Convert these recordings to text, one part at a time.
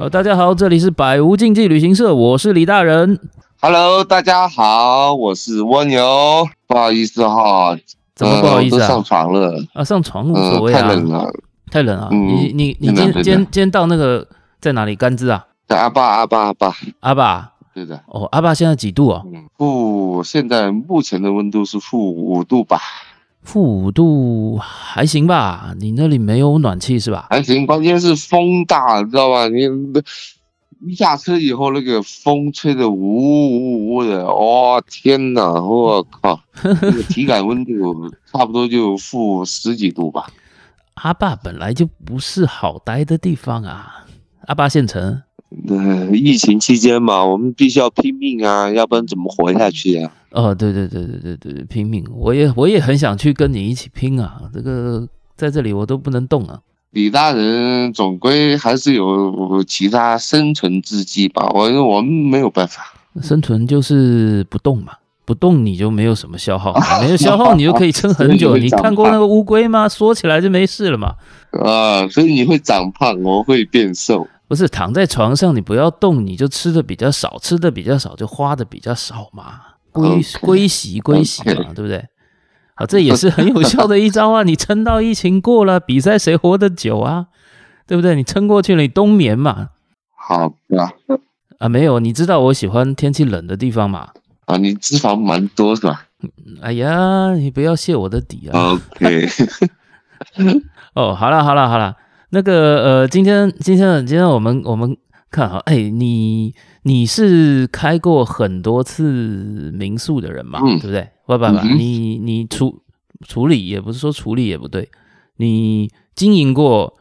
呃，大家好，这里是百无禁忌旅行社，我是李大人。Hello，大家好，我是蜗牛。不好意思哈，怎么不好意思啊？呃、上床了啊，上床无所谓啊、呃，太冷了，太冷啊。嗯、你你你今今天今天到那个在哪里甘孜啊？在阿坝阿坝阿坝阿坝，对的。哦，阿坝现在几度啊？负，现在目前的温度是负五度吧？负五度还行吧？你那里没有暖气是吧？还行，关键是风大，知道吧？你一下车以后，那个风吹得呜呜呜的，哇天哪！我靠，那个体感温度差不多就负十几度吧。阿坝本来就不是好待的地方啊，阿坝县城。对，疫情期间嘛，我们必须要拼命啊，要不然怎么活下去啊？哦，对对对对对对，拼命！我也我也很想去跟你一起拼啊，这个在这里我都不能动啊。李大人总归还是有其他生存之计吧？我我们没有办法，生存就是不动嘛，不动你就没有什么消耗，没有消耗你就可以撑 很久。你看过那个乌龟吗？缩起来就没事了嘛。啊，所以你会长胖，我会变瘦。不是躺在床上，你不要动，你就吃的比较少，吃的比较少就花的比较少嘛，归归习归习嘛对不对？好，这也是很有效的一招啊！你撑到疫情过了，比赛谁活得久啊？对不对？你撑过去了，你冬眠嘛。好啊，啊，没有，你知道我喜欢天气冷的地方嘛？啊，你脂肪蛮多是吧？哎呀，你不要泄我的底啊！OK，哦，好了好了好了。那个呃，今天今天今天我们我们看哈，哎，你你是开过很多次民宿的人嘛，嗯、对不对？不不不，你你处处理也不是说处理也不对，你经营过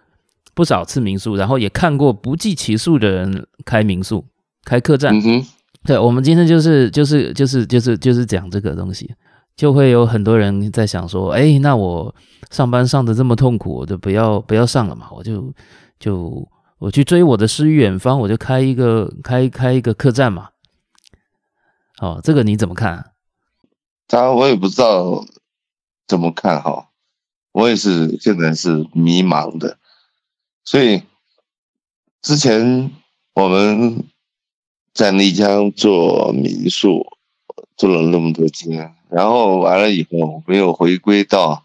不少次民宿，然后也看过不计其数的人开民宿、开客栈。嗯、对，我们今天就是就是就是就是就是讲这个东西。就会有很多人在想说，哎，那我上班上的这么痛苦，我就不要不要上了嘛，我就就我去追我的诗与远方，我就开一个开开一个客栈嘛。哦，这个你怎么看啊？当然我也不知道怎么看哈，我也是现在是迷茫的，所以之前我们在丽江做民宿。做了那么多天，然后完了以后没有回归到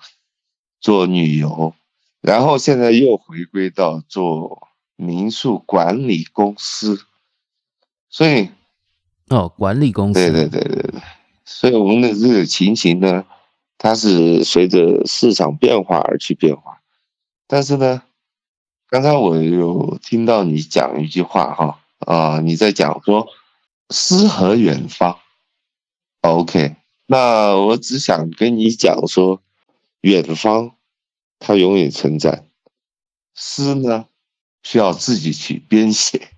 做旅游，然后现在又回归到做民宿管理公司，所以哦，管理公司，对对对对对，所以我们的这个情形呢，它是随着市场变化而去变化，但是呢，刚才我有听到你讲一句话哈啊，你在讲说诗和远方。OK，那我只想跟你讲说，远方它永远存在，诗呢需要自己去编写，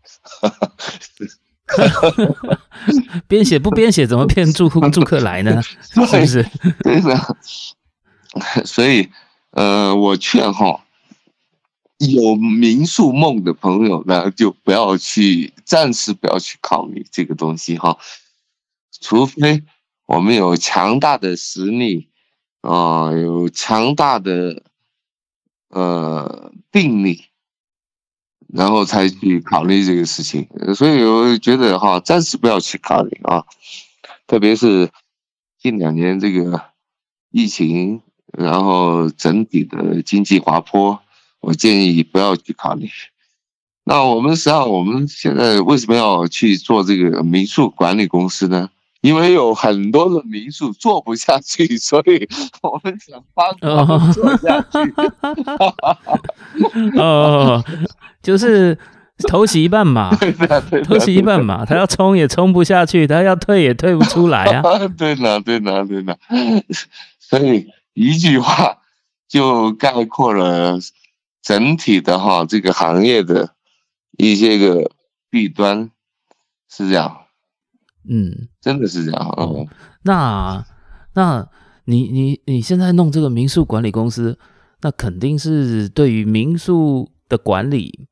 编写不编写怎么骗住 住客来呢？是不是？对的。所以，呃，我劝哈，有民宿梦的朋友呢，就不要去，暂时不要去考虑这个东西哈，除非。我们有强大的实力，啊、呃，有强大的呃定力，然后才去考虑这个事情。所以我觉得哈，暂时不要去考虑啊，特别是近两年这个疫情，然后整体的经济滑坡，我建议不要去考虑。那我们实际上，我们现在为什么要去做这个民宿管理公司呢？因为有很多的民宿做不下去，所以 我们想帮他们做下去。哦，就是偷袭一半嘛，偷袭一半嘛，他要冲也冲不下去，他要退也退不出来啊。对呢，对呢，对呢。所以一句话就概括了整体的哈这个行业的一些个弊端，是这样。嗯，真的是这样。哦，那那你你你现在弄这个民宿管理公司，那肯定是对于民宿的管理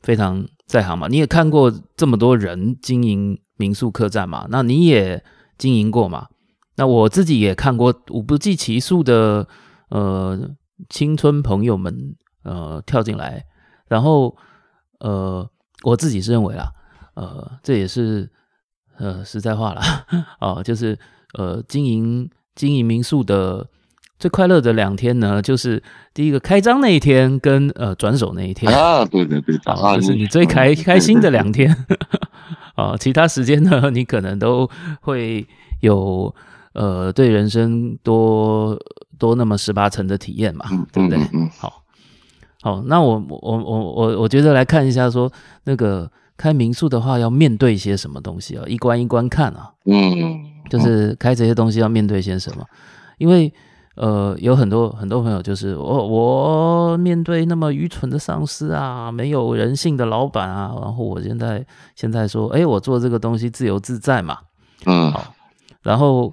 非常在行嘛？你也看过这么多人经营民宿客栈嘛？那你也经营过嘛？那我自己也看过我不计其数的呃青春朋友们呃跳进来，然后呃我自己是认为啦，呃，这也是呃实在话啦，哦，就是呃经营经营民宿的。最快乐的两天呢，就是第一个开张那一天跟呃转手那一天啊，对对对，啊，就是你最开开心的两天啊，其他时间呢，你可能都会有呃对人生多多那么十八层的体验嘛，对不对？嗯好，好，那我我我我我觉得来看一下说那个开民宿的话要面对一些什么东西啊，一关一关看啊，嗯，就是开这些东西要面对些什么，因为。呃，有很多很多朋友就是我，我面对那么愚蠢的上司啊，没有人性的老板啊，然后我现在现在说，哎，我做这个东西自由自在嘛，嗯，好，然后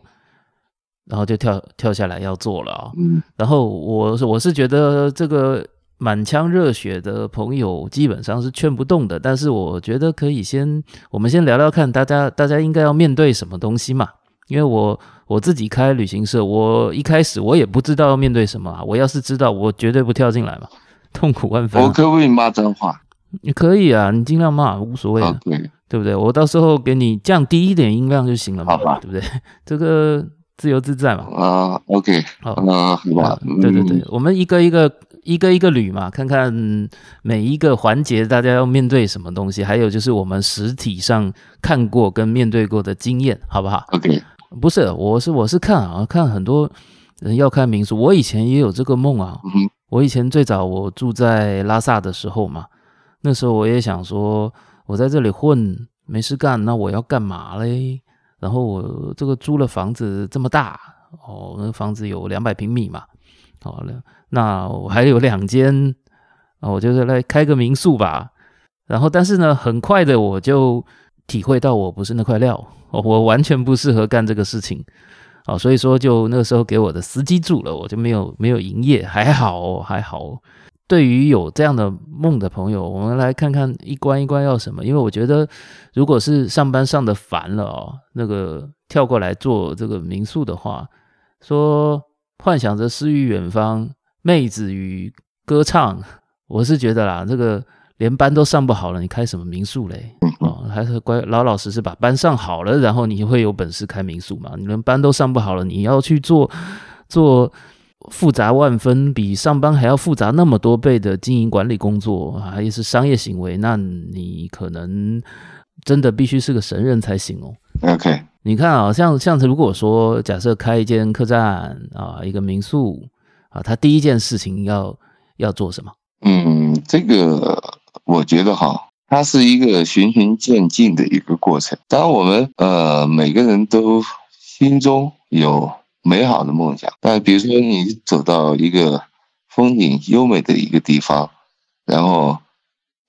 然后就跳跳下来要做了啊，嗯，然后我我是觉得这个满腔热血的朋友基本上是劝不动的，但是我觉得可以先我们先聊聊看，大家大家应该要面对什么东西嘛，因为我。我自己开旅行社，我一开始我也不知道要面对什么啊。我要是知道，我绝对不跳进来嘛，痛苦万分啊。我可不可以骂脏话？你可以啊，你尽量骂，无所谓的，Okay. 对不对？我到时候给你降低一点音量就行了嘛，好吧？对不对？这个自由自在嘛。啊，OK，好，那好吧。对对对，我们一个一个一个一个捋嘛，看看每一个环节大家要面对什么东西，还有就是我们实体上看过跟面对过的经验，好不好？OK。不是，我是我是看啊，看很多人要看民宿。我以前也有这个梦啊。嗯、我以前最早我住在拉萨的时候嘛，那时候我也想说，我在这里混没事干，那我要干嘛嘞？然后我这个租了房子这么大哦，那房子有两百平米嘛。好了，那我还有两间，我就是来开个民宿吧。然后，但是呢，很快的我就体会到我不是那块料。我完全不适合干这个事情，啊，所以说就那个时候给我的司机住了，我就没有没有营业，还好还好。对于有这样的梦的朋友，我们来看看一关一关要什么，因为我觉得如果是上班上的烦了哦，那个跳过来做这个民宿的话，说幻想着诗与远方，妹子与歌唱，我是觉得啦，这个。连班都上不好了，你开什么民宿嘞？哦，还是乖老老实实把班上好了，然后你会有本事开民宿嘛？你连班都上不好了，你要去做做复杂万分、比上班还要复杂那么多倍的经营管理工作，还是商业行为，那你可能真的必须是个神人才行哦。OK，你看啊，像像如果说假设开一间客栈啊，一个民宿啊，他第一件事情要要做什么？嗯，这个。我觉得哈，它是一个循序渐进的一个过程。当我们呃每个人都心中有美好的梦想，但比如说你走到一个风景优美的一个地方，然后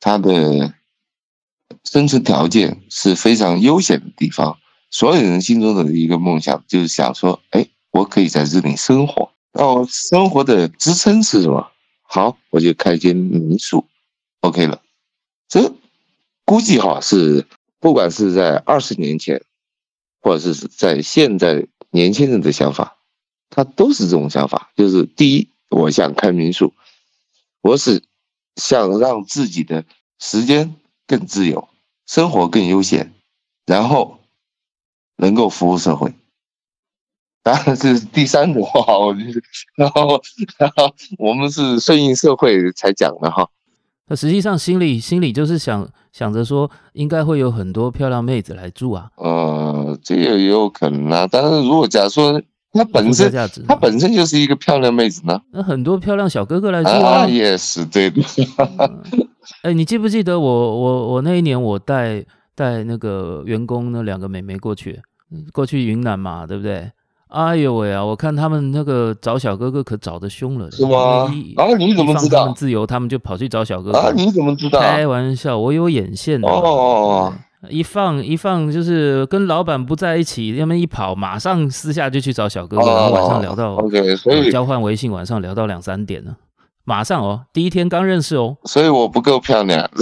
它的生存条件是非常悠闲的地方，所有人心中的一个梦想就是想说，哎，我可以在这里生活。哦生活的支撑是什么？好，我就开间民宿，OK 了。这估计哈是，不管是在二十年前，或者是在现在年轻人的想法，他都是这种想法。就是第一，我想开民宿，我是想让自己的时间更自由，生活更悠闲，然后能够服务社会。当然这是第三种话，我然后然后我们是顺应社会才讲的哈。那实际上心里心里就是想想着说，应该会有很多漂亮妹子来住啊。呃，这个也有可能啊。但是如果假如说她本身她本身就是一个漂亮妹子呢？那很多漂亮小哥哥来住啊。啊也是对的。哎、嗯，你记不记得我我我那一年我带带那个员工那两个妹妹过去，过去云南嘛，对不对？哎呦喂啊！我看他们那个找小哥哥可找的凶了，是吗？啊，你怎么知道？他们自由，他们就跑去找小哥哥。啊，你怎么知道？开玩笑，我有眼线的。哦，一放一放，就是跟老板不在一起，他们一跑，马上私下就去找小哥哥，然后晚上聊到 OK，所以交换微信，晚上聊到两三点了，马上哦，第一天刚认识哦，所以我不够漂亮。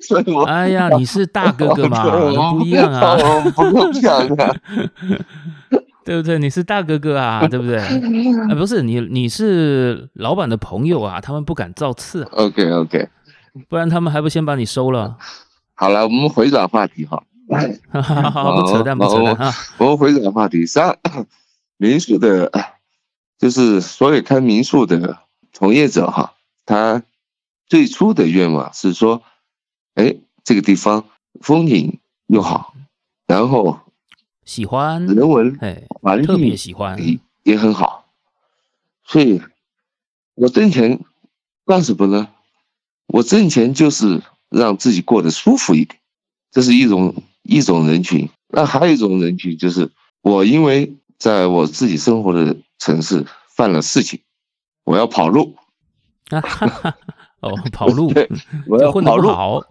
所以我哎呀，你是大哥哥嘛，不一样啊，不够漂亮，对不对？你是大哥哥啊，对不对？啊，不是你，你是老板的朋友啊，他们不敢造次。OK OK，不然他们还不先把你收了？好了，我们回转话题哈。好好好，不扯淡，不扯淡啊！我们回转话题上，民宿的，就是所有开民宿的从业者哈，他最初的愿望是说，哎，这个地方风景又好，然后喜欢人文，哎，环境特别喜欢，也很好，所以，我挣钱干什么呢？我挣钱就是让自己过得舒服一点，这是一种。一种人群，那还有一种人群就是我，因为在我自己生活的城市犯了事情，我要跑路。哦，跑路，对，我要跑路，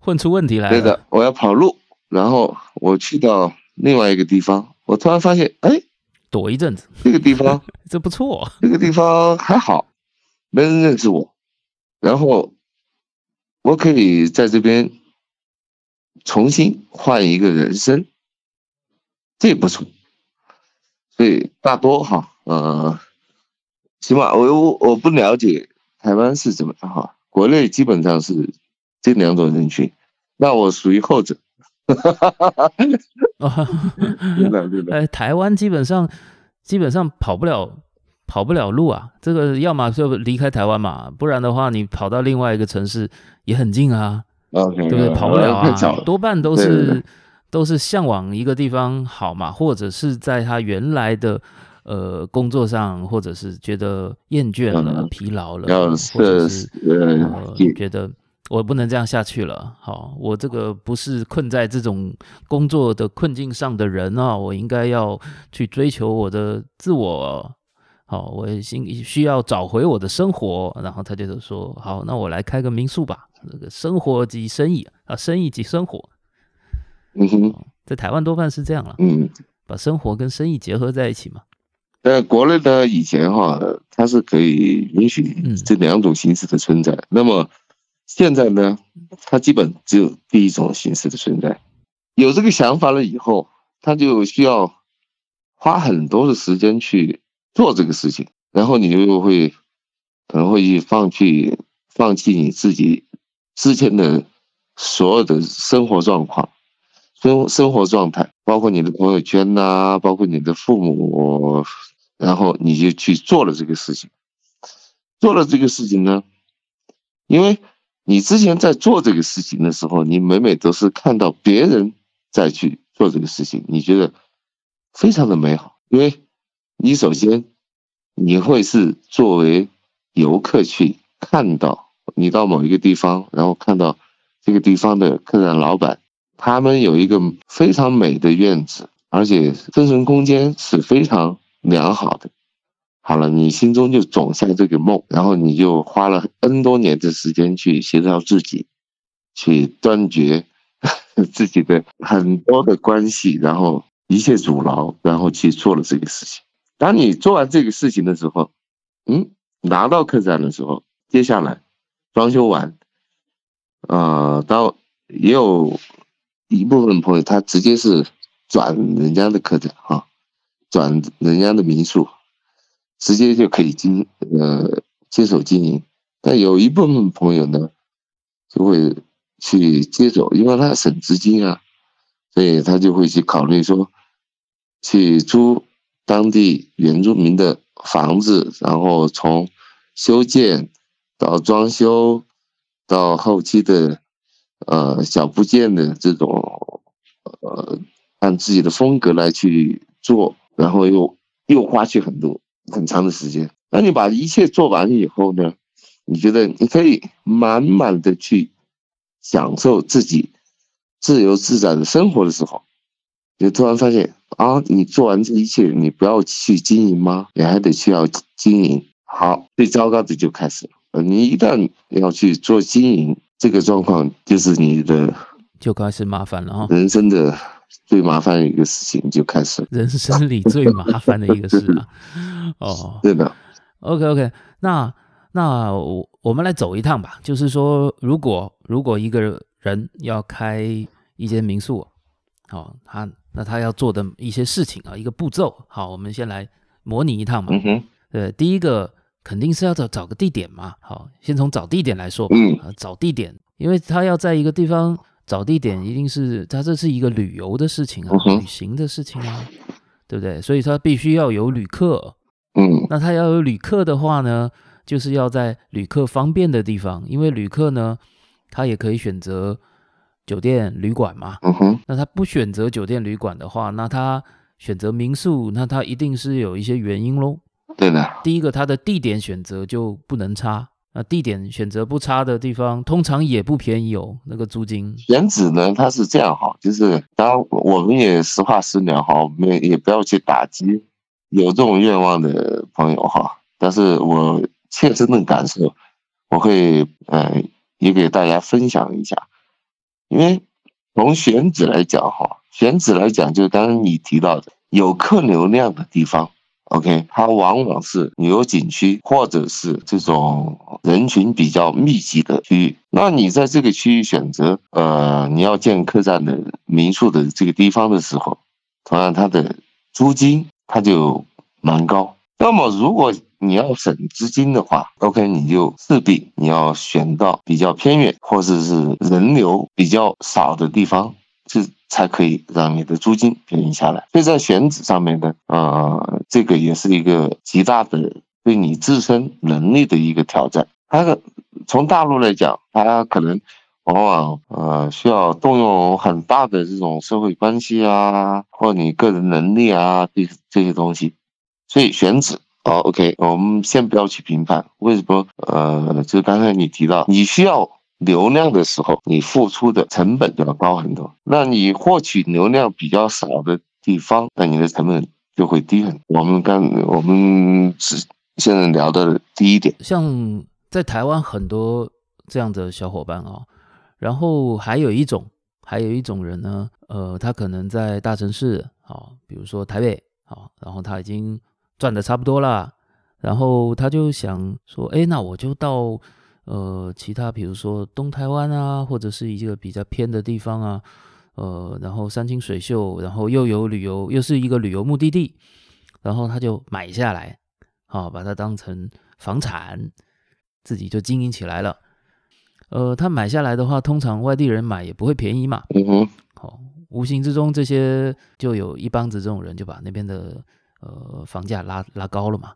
混出问题来了。对的，我要跑路，然后我去到另外一个地方，我突然发现，哎，躲一阵子，这个地方这不错，这个地方还好，没人认识我，然后我可以在这边。重新换一个人生，这不错。所以大多哈，呃，起码我我我不了解台湾是怎么样哈，国内基本上是这两种人群，那我属于后者。哈哈哈哈哈。台湾基本上基本上跑不了跑不了路啊，这个要么就离开台湾嘛，不然的话你跑到另外一个城市也很近啊。Okay, 对不对？跑不了啊，了多半都是都是向往一个地方好嘛，或者是在他原来的呃工作上，或者是觉得厌倦了、嗯、疲劳了，或者是呃觉得我不能这样下去了。好，我这个不是困在这种工作的困境上的人啊，我应该要去追求我的自我。好，我心需要找回我的生活，然后他就说：“好，那我来开个民宿吧。”这个生活即生意啊，生意即生活。嗯哼，在台湾多半是这样了。嗯，把生活跟生意结合在一起嘛。在国内呢，以前哈，它是可以允许这两种形式的存在。嗯、那么现在呢，它基本只有第一种形式的存在。有这个想法了以后，他就需要花很多的时间去做这个事情，然后你就会可能会去放弃放弃你自己。之前的所有的生活状况、生生活状态，包括你的朋友圈呐、啊，包括你的父母，然后你就去做了这个事情。做了这个事情呢，因为你之前在做这个事情的时候，你每每都是看到别人在去做这个事情，你觉得非常的美好，因为你首先你会是作为游客去看到。你到某一个地方，然后看到这个地方的客栈老板，他们有一个非常美的院子，而且生存空间是非常良好的。好了，你心中就种下这个梦，然后你就花了 N 多年的时间去协调自己，去断绝 自己的很多的关系，然后一切阻挠，然后去做了这个事情。当你做完这个事情的时候，嗯，拿到客栈的时候，接下来。装修完，呃，到也有一部分朋友，他直接是转人家的客栈哈，转人家的民宿，直接就可以经呃接手经营。但有一部分朋友呢，就会去接手，因为他省资金啊，所以他就会去考虑说，去租当地原住民的房子，然后从修建。到装修，到后期的，呃，小部件的这种，呃，按自己的风格来去做，然后又又花去很多很长的时间。那你把一切做完以后呢，你觉得你可以满满的去享受自己自由自在的生活的时候，你突然发现啊，你做完这一切，你不要去经营吗？你还得需要经营。好，最糟糕的就开始了。你一旦要去做经营，这个状况就是你的就开始麻烦了哈。人生的最麻烦的一个事情就开始了。人生里最麻烦的一个事啊。哦，对的。OK OK，那那我我们来走一趟吧。就是说，如果如果一个人要开一间民宿，好，他那他要做的一些事情啊，一个步骤。好，我们先来模拟一趟嘛。嗯哼。对，第一个。肯定是要找找个地点嘛。好，先从找地点来说，嗯，找地点，因为他要在一个地方找地点，一定是他这是一个旅游的事情啊，旅行的事情啊，对不对？所以他必须要有旅客，嗯，那他要有旅客的话呢，就是要在旅客方便的地方，因为旅客呢，他也可以选择酒店、旅馆嘛。嗯哼，那他不选择酒店、旅馆的话，那他选择民宿，那他一定是有一些原因喽。对的，第一个，他的地点选择就不能差。啊地点选择不差的地方，通常也不便宜哦。那个租金选址呢，它是这样哈，就是当然我们也实话实聊哈，我们也不要去打击有这种愿望的朋友哈。但是我切身的感受，我会呃也给大家分享一下，因为从选址来讲哈，选址来讲就刚刚你提到的有客流量的地方。OK，它往往是旅游景区，或者是这种人群比较密集的区域。那你在这个区域选择，呃，你要建客栈的民宿的这个地方的时候，同样它的租金它就蛮高。那么如果你要省资金的话，OK，你就势必你要选到比较偏远，或者是人流比较少的地方。是才可以让你的租金便宜下来。所以在选址上面呢，呃，这个也是一个极大的对你自身能力的一个挑战。它从大陆来讲，它可能往往呃需要动用很大的这种社会关系啊，或你个人能力啊，这这些东西。所以选址哦，OK，我们先不要去评判为什么，呃，就刚才你提到你需要。流量的时候，你付出的成本就要高很多。那你获取流量比较少的地方，那你的成本就会低很多。我们刚我们只现在聊的第一点，像在台湾很多这样的小伙伴啊，然后还有一种，还有一种人呢，呃，他可能在大城市啊，比如说台北啊，然后他已经赚的差不多了，然后他就想说，哎，那我就到。呃，其他比如说东台湾啊，或者是一个比较偏的地方啊，呃，然后山清水秀，然后又有旅游，又是一个旅游目的地，然后他就买下来，好，把它当成房产，自己就经营起来了。呃，他买下来的话，通常外地人买也不会便宜嘛，嗯哼，好，无形之中这些就有一帮子这种人就把那边的呃房价拉拉高了嘛，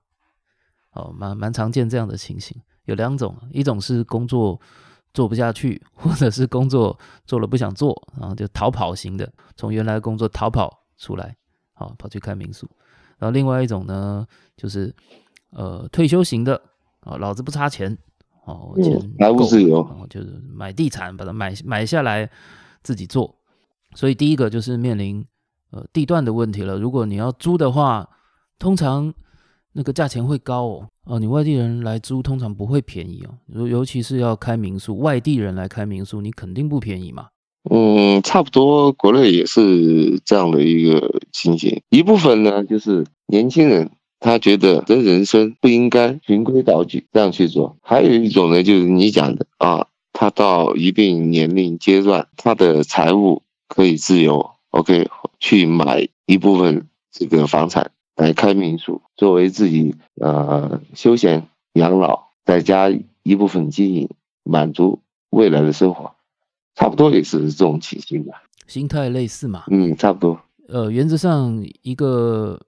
哦，蛮蛮常见这样的情形。有两种，一种是工作做不下去，或者是工作做了不想做，然后就逃跑型的，从原来的工作逃跑出来，好跑去开民宿。然后另外一种呢，就是呃退休型的，啊，老子不差钱，哦，钱财务自由，然后就是买地产，把它买买下来自己做。所以第一个就是面临呃地段的问题了。如果你要租的话，通常。那个价钱会高哦，哦，你外地人来租通常不会便宜哦，尤尤其是要开民宿，外地人来开民宿，你肯定不便宜嘛。嗯，差不多，国内也是这样的一个情形。一部分呢，就是年轻人他觉得这人生不应该循规蹈矩这样去做；还有一种呢，就是你讲的啊，他到一定年龄阶段，他的财务可以自由，OK，去买一部分这个房产。来开民宿，作为自己呃休闲养老，再加一部分经营，满足未来的生活，差不多也是这种情形吧。心态类似嘛？嗯，差不多。呃，原则上一个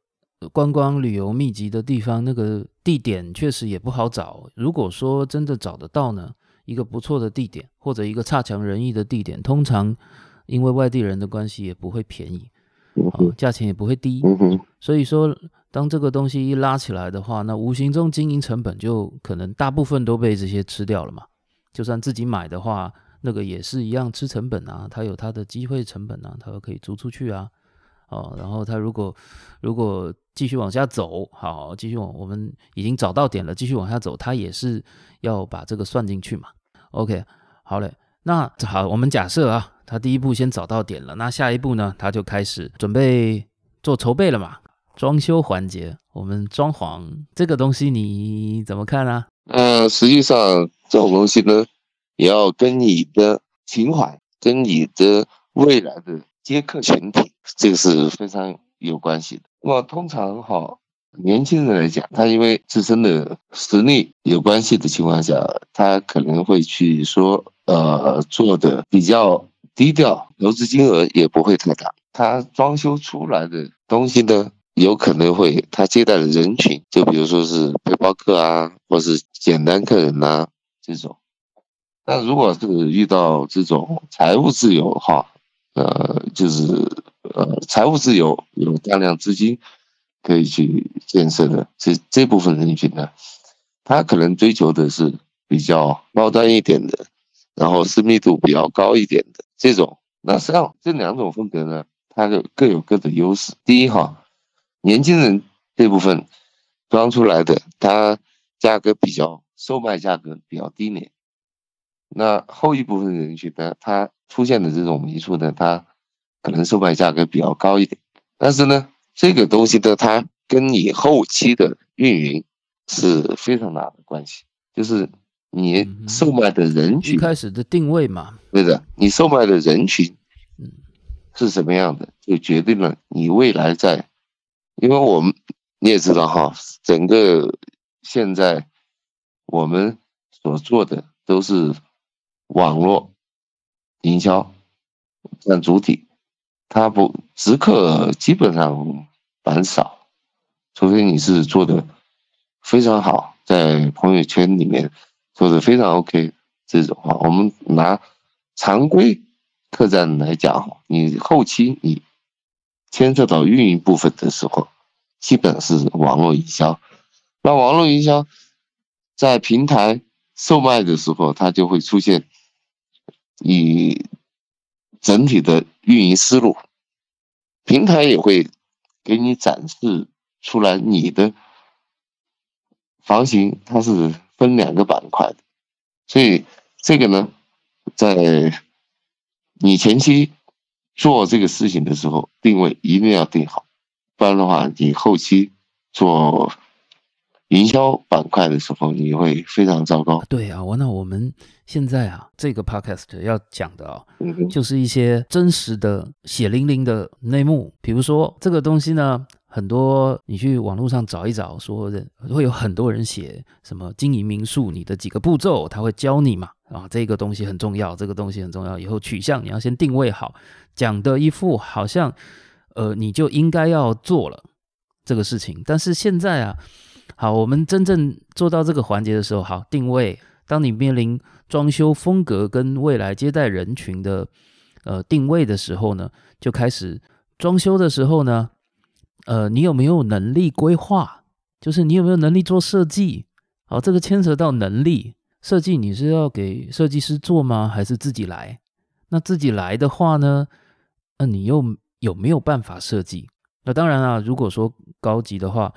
观光旅游密集的地方，那个地点确实也不好找。如果说真的找得到呢，一个不错的地点或者一个差强人意的地点，通常因为外地人的关系也不会便宜。哦，价钱也不会低，嗯哼，所以说，当这个东西一拉起来的话，那无形中经营成本就可能大部分都被这些吃掉了嘛。就算自己买的话，那个也是一样吃成本啊，它有它的机会成本啊，它可以租出去啊，哦，然后它如果如果继续往下走，好，继续往我们已经找到点了，继续往下走，它也是要把这个算进去嘛。OK，好嘞，那好，我们假设啊。他第一步先找到点了，那下一步呢？他就开始准备做筹备了嘛。装修环节，我们装潢这个东西你怎么看啊？呃，实际上这种东西呢，也要跟你的情怀、跟你的未来的接客群体，这个是非常有关系的。那么通常哈，年轻人来讲，他因为自身的实力有关系的情况下，他可能会去说，呃，做的比较低调，投资金额也不会太大。他装修出来的东西呢，有可能会他接待的人群，就比如说是背包客啊，或是简单客人呐、这种。但如果是遇到这种财务自由哈，呃，就是呃财务自由有大量资金。可以去建设的这这部分人群呢，他可能追求的是比较高端一点的，然后私密度比较高一点的这种。那实际上这两种风格呢，它的各有各的优势。第一哈，年轻人这部分装出来的，它价格比较，售卖价格比较低廉。那后一部分人群呢，它出现的这种民宿呢，它可能售卖价格比较高一点，但是呢。这个东西的它跟你后期的运营是非常大的关系，就是你售卖的人群，一开始的定位嘛，对的，你售卖的人群，是什么样的，就决定了你未来在，因为我们你也知道哈，整个现在我们所做的都是网络营销占主体。他不直客基本上蛮少，除非你是做的非常好，在朋友圈里面做的非常 OK 这种话，我们拿常规客栈来讲，你后期你牵涉到运营部分的时候，基本是网络营销。那网络营销在平台售卖的时候，它就会出现以。整体的运营思路，平台也会给你展示出来你的房型，它是分两个板块的，所以这个呢，在你前期做这个事情的时候，定位一定要定好，不然的话，你后期做。营销板块的时候，你会非常糟糕。对啊，我那我们现在啊，这个 podcast 要讲的啊，就是一些真实的血淋淋的内幕。比如说这个东西呢，很多你去网络上找一找，说的会有很多人写什么经营民宿，你的几个步骤，他会教你嘛。啊，这个东西很重要，这个东西很重要。以后取向你要先定位好，讲的一副好像呃你就应该要做了这个事情。但是现在啊。好，我们真正做到这个环节的时候，好，定位。当你面临装修风格跟未来接待人群的呃定位的时候呢，就开始装修的时候呢，呃，你有没有能力规划？就是你有没有能力做设计？好，这个牵扯到能力设计，你是要给设计师做吗？还是自己来？那自己来的话呢，那你又有没有办法设计？那当然啊，如果说高级的话。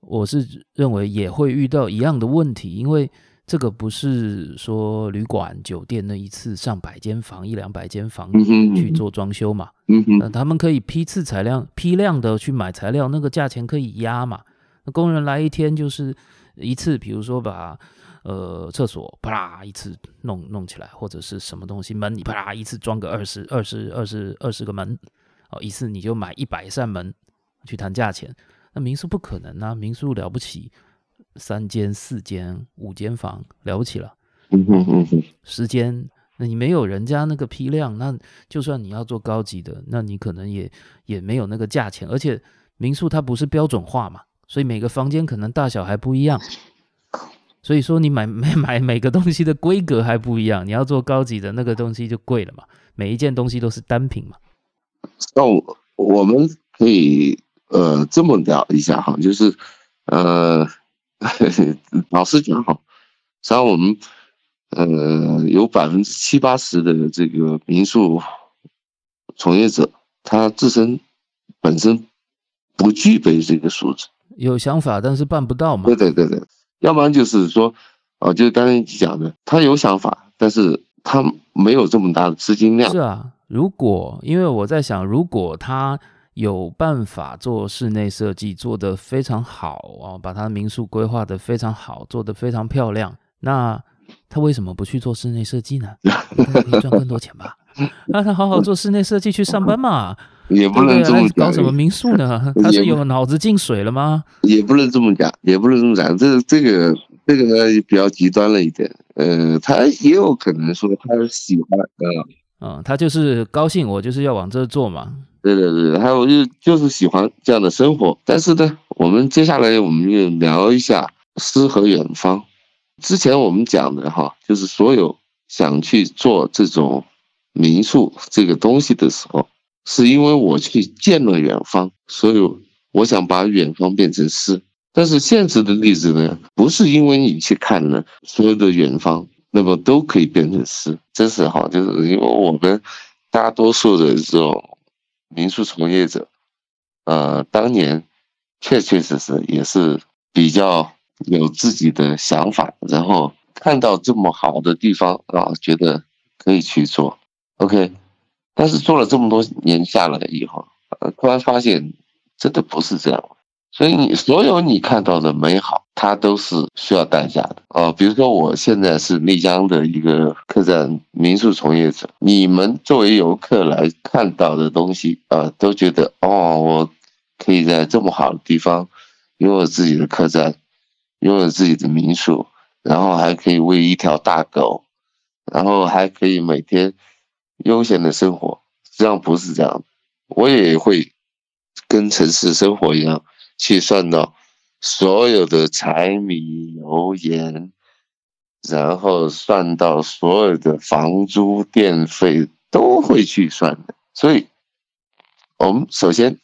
我是认为也会遇到一样的问题，因为这个不是说旅馆、酒店那一次上百间房、一两百间房去做装修嘛。嗯哼，那他们可以批次材料、批量的去买材料，那个价钱可以压嘛。那工人来一天就是一次，比如说把呃厕所啪啦一次弄弄起来，或者是什么东西门你啪啦一次装个二十二十二十二十个门，哦，一次你就买一百扇门去谈价钱。那民宿不可能啊，民宿了不起，三间、四间、五间房了不起了，十间，那你没有人家那个批量，那就算你要做高级的，那你可能也也没有那个价钱，而且民宿它不是标准化嘛，所以每个房间可能大小还不一样，所以说你买买买每个东西的规格还不一样，你要做高级的那个东西就贵了嘛，每一件东西都是单品嘛。那我我们可以。呃，这么聊一下哈，就是，呃，老实讲哈，实际上我们，呃，有百分之七八十的这个民宿从业者，他自身本身不具备这个素质，有想法但是办不到嘛。对对对对，要不然就是说，哦、呃，就是刚才你讲的，他有想法，但是他没有这么大的资金量。是啊，如果因为我在想，如果他。有办法做室内设计，做得非常好啊，把他的民宿规划得非常好，做得非常漂亮。那他为什么不去做室内设计呢？可以赚更多钱吧？那他好好做室内设计去上班嘛，也不能这么讲。搞什么民宿呢？他是有脑子进水了吗？也不能这么讲，也不能这么讲。这这个这个呢比较极端了一点。呃，他也有可能说他喜欢啊，嗯，他就是高兴，我就是要往这做嘛。对对对，还有就就是喜欢这样的生活。但是呢，我们接下来我们就聊一下诗和远方。之前我们讲的哈，就是所有想去做这种民宿这个东西的时候，是因为我去见了远方，所以我想把远方变成诗。但是现实的例子呢，不是因为你去看了所有的远方，那么都可以变成诗。真是哈，就是因为我们大多数的这种民宿从业者，呃，当年确确实实也是比较有自己的想法，然后看到这么好的地方啊，觉得可以去做，OK。但是做了这么多年下来以后，呃，突然发现真的不是这样。所以你所有你看到的美好，它都是需要代价的啊。比如说，我现在是丽江的一个客栈民宿从业者，你们作为游客来看到的东西啊，都觉得哦，我可以在这么好的地方拥有自己的客栈，拥有自己的民宿，然后还可以喂一条大狗，然后还可以每天悠闲的生活。实际上不是这样，我也会跟城市生活一样。去算到所有的柴米油盐，然后算到所有的房租电费都会去算的。所以，我们首先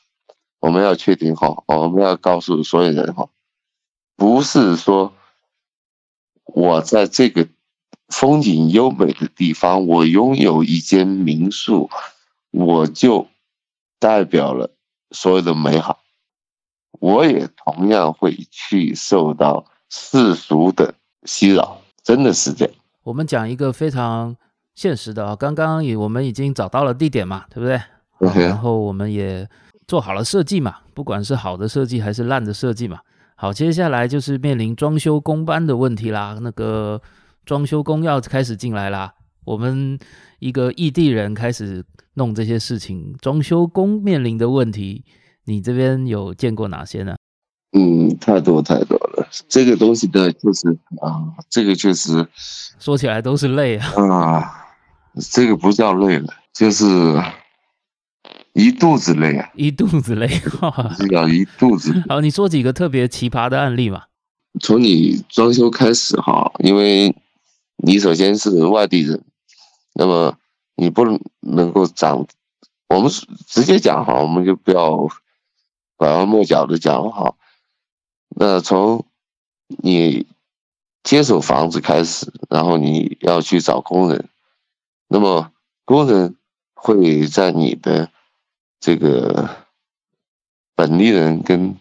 我们要确定好，我们要告诉所有人哈，不是说我在这个风景优美的地方，我拥有一间民宿，我就代表了所有的美好。我也同样会去受到世俗的熙扰，真的是这样。我们讲一个非常现实的啊，刚刚也我们已经找到了地点嘛，对不对.然后我们也做好了设计嘛，不管是好的设计还是烂的设计嘛。好，接下来就是面临装修工班的问题啦。那个装修工要开始进来啦，我们一个异地人开始弄这些事情，装修工面临的问题。你这边有见过哪些呢？嗯，太多太多了。这个东西呢，就是啊，这个确实说起来都是泪啊。啊，这个不叫累了，就是一肚子泪啊，一肚子泪。这叫一肚子。好，你说几个特别奇葩的案例吧？从你装修开始哈，因为你首先是外地人，那么你不能够长，我们直接讲哈，我们就不要。拐弯抹角的讲哈，那从你接手房子开始，然后你要去找工人，那么工人会在你的这个本地人跟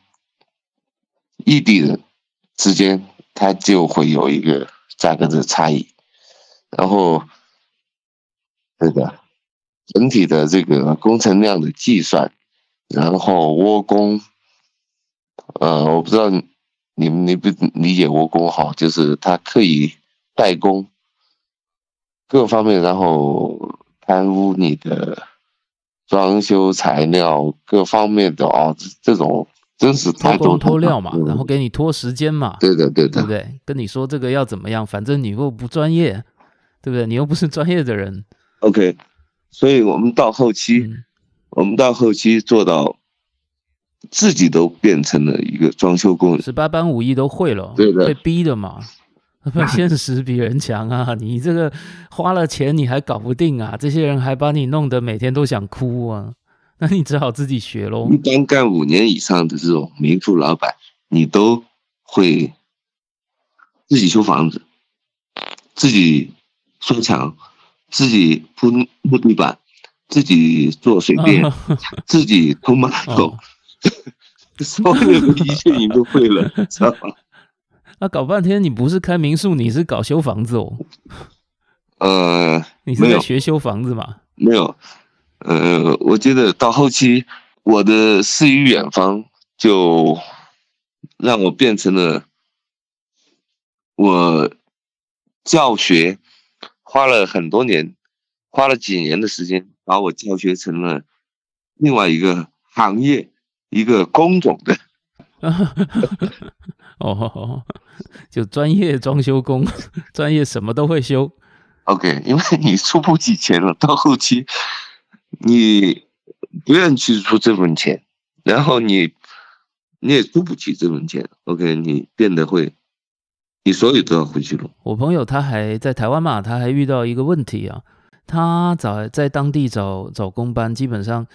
异地人之间，他就会有一个价格的差异，然后这个整体的这个工程量的计算。然后窝工，呃，我不知道你们理不理解窝工哈，就是他可以代工各方面，然后贪污你的装修材料各方面的啊，这种真是太多拖料嘛，然后给你拖时间嘛，对的对的，对不对？跟你说这个要怎么样，反正你又不专业，对不对？你又不是专业的人，OK，所以我们到后期。嗯我们到后期做到自己都变成了一个装修工人，十八般武艺都会了，对的，被逼的嘛，不，现实比人强啊！你这个花了钱你还搞不定啊！这些人还把你弄得每天都想哭啊！那你只好自己学喽。一般干五年以上的这种民宿老板，你都会自己修房子，自己刷墙，自己铺木地板。自己做水电，哦、自己偷马桶，哦、所有的一切你都会了，知道吗？那搞半天，你不是开民宿，你是搞修房子哦。呃，你是在学修房子吗？没有，呃，我觉得到后期，我的诗与远方就让我变成了我教学花了很多年，花了几年的时间。把我教学成了另外一个行业，一个工种的。哦，就专业装修工，专业什么都会修。OK，因为你出不起钱了，到后期你不愿意去出这份钱，然后你你也出不起这份钱。OK，你变得会，你所有都要回去了。我朋友他还在台湾嘛，他还遇到一个问题啊，他找在当地找找工班，基本上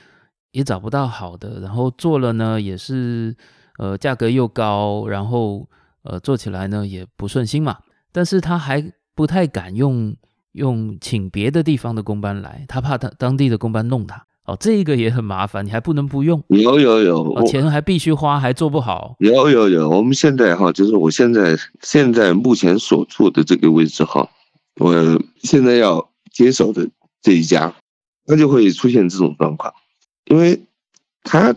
也找不到好的，然后做了呢也是。呃，价格又高，然后呃，做起来呢也不顺心嘛。但是他还不太敢用用请别的地方的工班来，他怕他当地的工班弄他。哦，这个也很麻烦，你还不能不用。有有有，哦、钱还必须花，还做不好。有有有，我们现在哈，就是我现在现在目前所处的这个位置哈，我现在要接手的这一家，他就会出现这种状况，因为他。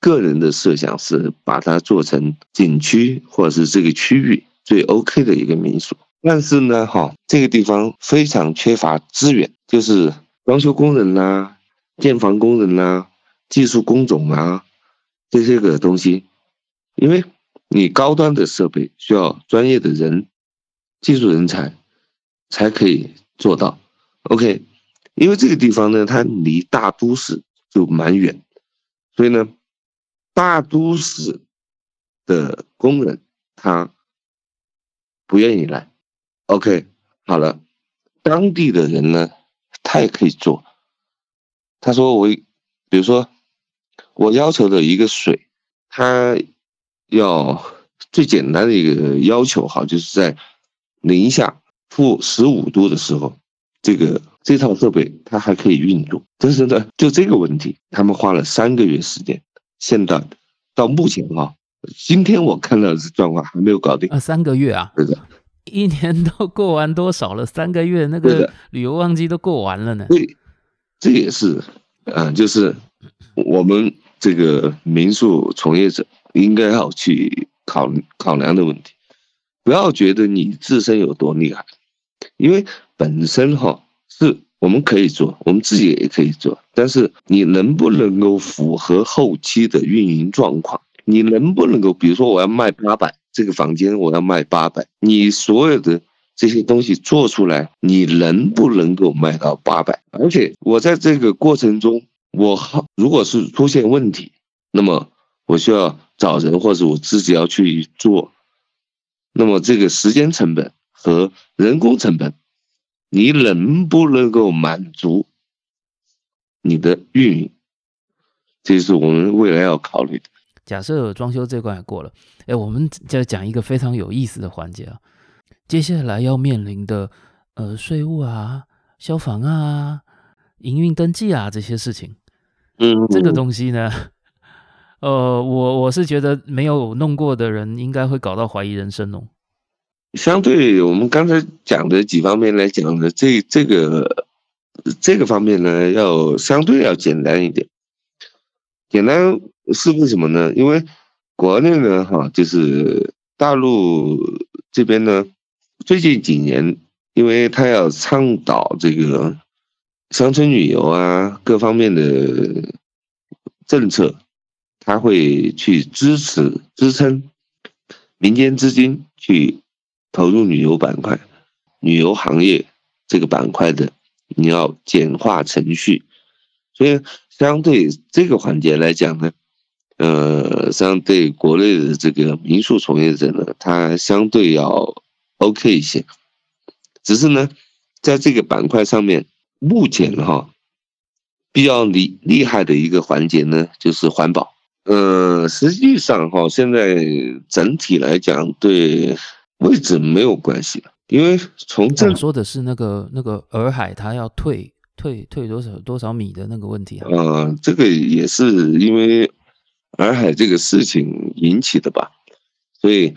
个人的设想是把它做成景区或者是这个区域最 OK 的一个民宿，但是呢，哈，这个地方非常缺乏资源，就是装修工人呐、建房工人呐、技术工种啊这些个东西，因为你高端的设备需要专业的人、技术人才才可以做到。OK，因为这个地方呢，它离大都市就蛮远，所以呢。大都市的工人他不愿意来，OK，好了，当地的人呢，他也可以做。他说我，比如说我要求的一个水，他要最简单的一个要求，好，就是在零下负十五度的时候，这个这套设备它还可以运作。但是呢，就这个问题，他们花了三个月时间。现在到目前啊，今天我看到的是状况还没有搞定啊，三个月啊，对的，一年都过完多少了？三个月那个旅游旺季都过完了呢。对，这也是，嗯，就是我们这个民宿从业者应该要去考考量的问题。不要觉得你自身有多厉害，因为本身哈是。我们可以做，我们自己也可以做，但是你能不能够符合后期的运营状况？你能不能够，比如说我要卖八百这个房间，我要卖八百，你所有的这些东西做出来，你能不能够卖到八百？而且我在这个过程中，我如果是出现问题，那么我需要找人，或者我自己要去做，那么这个时间成本和人工成本。你能不能够满足你的运营？这是我们未来要考虑的。假设装修这关也过了，哎，我们再讲一个非常有意思的环节啊。接下来要面临的呃税务啊、消防啊、营运登记啊这些事情，嗯，这个东西呢，呃，我我是觉得没有弄过的人应该会搞到怀疑人生哦。相对我们刚才讲的几方面来讲的，这这个这个方面呢，要相对要简单一点。简单是为什么呢？因为国内呢，哈，就是大陆这边呢，最近几年，因为他要倡导这个乡村旅游啊，各方面的政策，他会去支持支撑民间资金去。投入旅游板块，旅游行业这个板块的，你要简化程序，所以相对这个环节来讲呢，呃，相对国内的这个民宿从业者呢，他相对要 OK 一些。只是呢，在这个板块上面，目前哈比较厉厉害的一个环节呢，就是环保。呃，实际上哈，现在整体来讲对。位置没有关系，因为从这说的是那个那个洱海，它要退退退多少多少米的那个问题啊。呃，这个也是因为洱海这个事情引起的吧，所以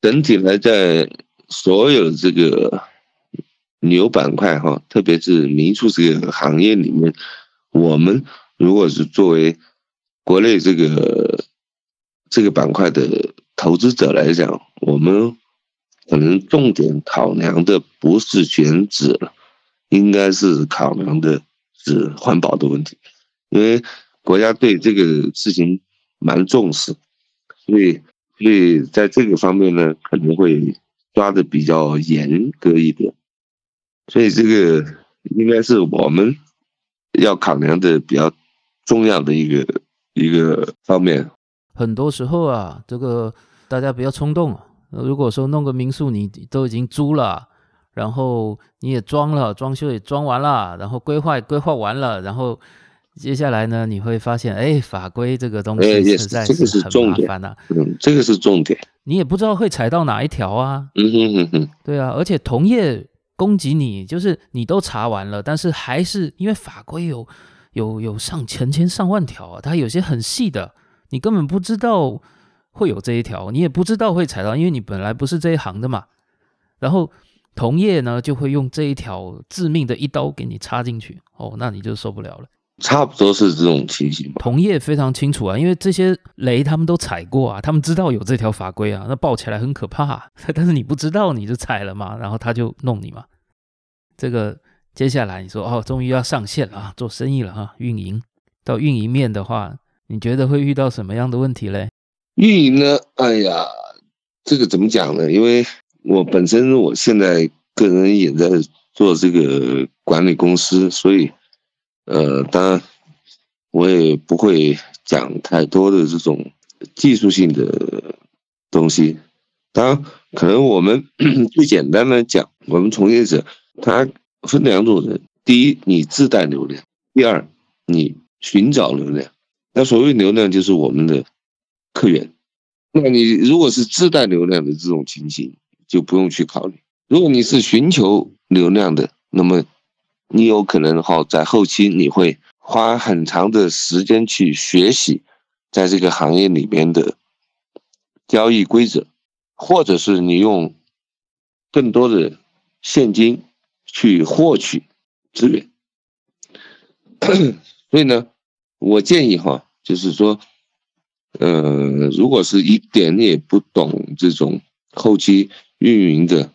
整体来在所有这个旅游板块哈，特别是民宿这个行业里面，我们如果是作为国内这个这个板块的投资者来讲，我们可能重点考量的不是选址了，应该是考量的是环保的问题，因为国家对这个事情蛮重视，所以所以在这个方面呢，可能会抓的比较严格一点。所以这个应该是我们要考量的比较重要的一个一个方面。很多时候啊，这个大家不要冲动。啊如果说弄个民宿，你都已经租了。然后你也装了，装修也装完了，然后规划也规划完了，然后接下来呢，你会发现，哎，法规这个东西实在是很麻烦呐。嗯，这个是重点。你也不知道会踩到哪一条啊。嗯哼哼哼。对啊，而且同业攻击你，就是你都查完了，但是还是因为法规有有有上成千上万条啊，它有些很细的，你根本不知道会有这一条，你也不知道会踩到，因为你本来不是这一行的嘛。然后。同业呢，就会用这一条致命的一刀给你插进去哦，那你就受不了了。差不多是这种情形。同业非常清楚啊，因为这些雷他们都踩过啊，他们知道有这条法规啊，那爆起来很可怕啊。但是你不知道，你就踩了嘛，然后他就弄你嘛。这个接下来你说哦，终于要上线了啊，做生意了啊，运营到运营面的话，你觉得会遇到什么样的问题嘞？运营呢？哎呀，这个怎么讲呢？因为我本身我现在个人也在做这个管理公司，所以，呃，当然我也不会讲太多的这种技术性的东西。当然，可能我们 最简单的讲，我们从业者他分两种人：第一，你自带流量；第二，你寻找流量。那所谓流量就是我们的客源。那你如果是自带流量的这种情形，就不用去考虑。如果你是寻求流量的，那么你有可能哈，在后期你会花很长的时间去学习，在这个行业里面的交易规则，或者是你用更多的现金去获取资源。所以呢，我建议哈，就是说，呃，如果是一点也不懂这种后期。运营的